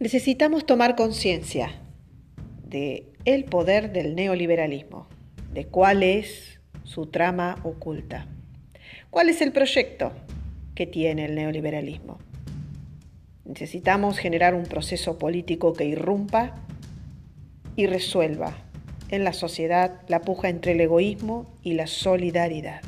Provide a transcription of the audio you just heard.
Necesitamos tomar conciencia de el poder del neoliberalismo, de cuál es su trama oculta. ¿Cuál es el proyecto que tiene el neoliberalismo? Necesitamos generar un proceso político que irrumpa y resuelva en la sociedad la puja entre el egoísmo y la solidaridad.